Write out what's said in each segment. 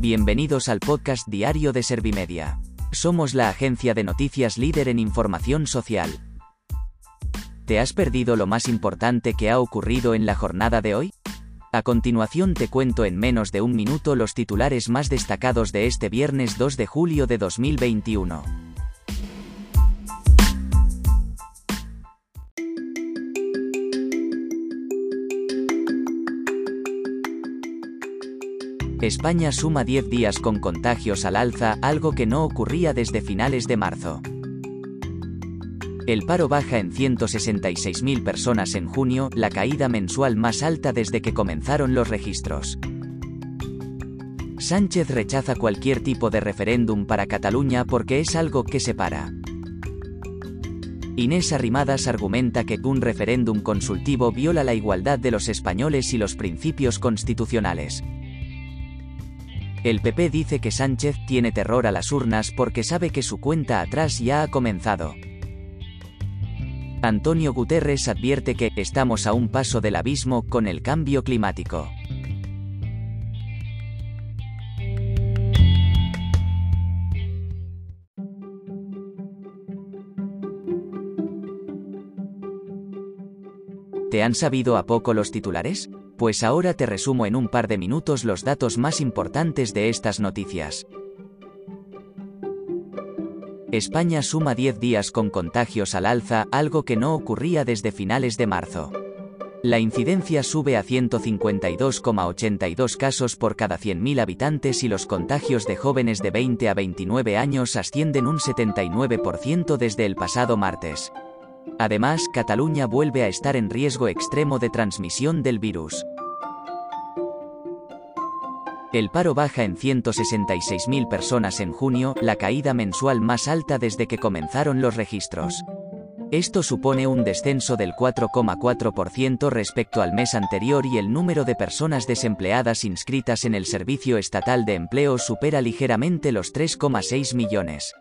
Bienvenidos al podcast diario de Servimedia. Somos la agencia de noticias líder en información social. ¿Te has perdido lo más importante que ha ocurrido en la jornada de hoy? A continuación te cuento en menos de un minuto los titulares más destacados de este viernes 2 de julio de 2021. España suma 10 días con contagios al alza, algo que no ocurría desde finales de marzo. El paro baja en 166.000 personas en junio, la caída mensual más alta desde que comenzaron los registros. Sánchez rechaza cualquier tipo de referéndum para Cataluña porque es algo que separa. Inés Arrimadas argumenta que un referéndum consultivo viola la igualdad de los españoles y los principios constitucionales. El PP dice que Sánchez tiene terror a las urnas porque sabe que su cuenta atrás ya ha comenzado. Antonio Guterres advierte que estamos a un paso del abismo con el cambio climático. ¿Te han sabido a poco los titulares? Pues ahora te resumo en un par de minutos los datos más importantes de estas noticias. España suma 10 días con contagios al alza, algo que no ocurría desde finales de marzo. La incidencia sube a 152,82 casos por cada 100.000 habitantes y los contagios de jóvenes de 20 a 29 años ascienden un 79% desde el pasado martes. Además, Cataluña vuelve a estar en riesgo extremo de transmisión del virus. El paro baja en 166.000 personas en junio, la caída mensual más alta desde que comenzaron los registros. Esto supone un descenso del 4,4% respecto al mes anterior y el número de personas desempleadas inscritas en el Servicio Estatal de Empleo supera ligeramente los 3,6 millones.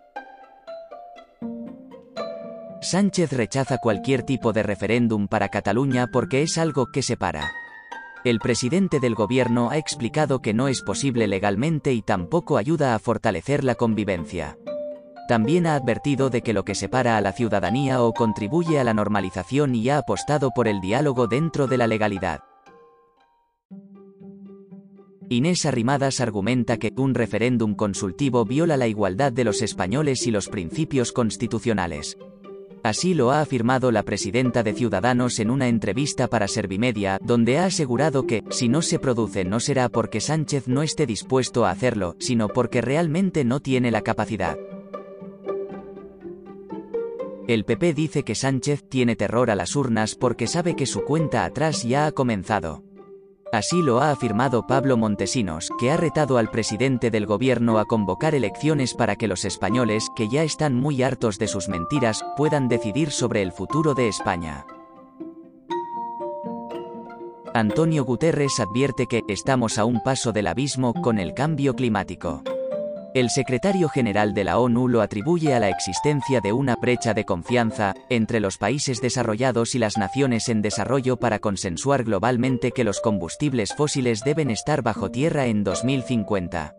Sánchez rechaza cualquier tipo de referéndum para Cataluña porque es algo que separa. El presidente del gobierno ha explicado que no es posible legalmente y tampoco ayuda a fortalecer la convivencia. También ha advertido de que lo que separa a la ciudadanía o contribuye a la normalización y ha apostado por el diálogo dentro de la legalidad. Inés Arrimadas argumenta que un referéndum consultivo viola la igualdad de los españoles y los principios constitucionales. Así lo ha afirmado la presidenta de Ciudadanos en una entrevista para Servimedia, donde ha asegurado que, si no se produce no será porque Sánchez no esté dispuesto a hacerlo, sino porque realmente no tiene la capacidad. El PP dice que Sánchez tiene terror a las urnas porque sabe que su cuenta atrás ya ha comenzado. Así lo ha afirmado Pablo Montesinos, que ha retado al presidente del gobierno a convocar elecciones para que los españoles, que ya están muy hartos de sus mentiras, puedan decidir sobre el futuro de España. Antonio Guterres advierte que estamos a un paso del abismo con el cambio climático. El secretario general de la ONU lo atribuye a la existencia de una brecha de confianza entre los países desarrollados y las naciones en desarrollo para consensuar globalmente que los combustibles fósiles deben estar bajo tierra en 2050.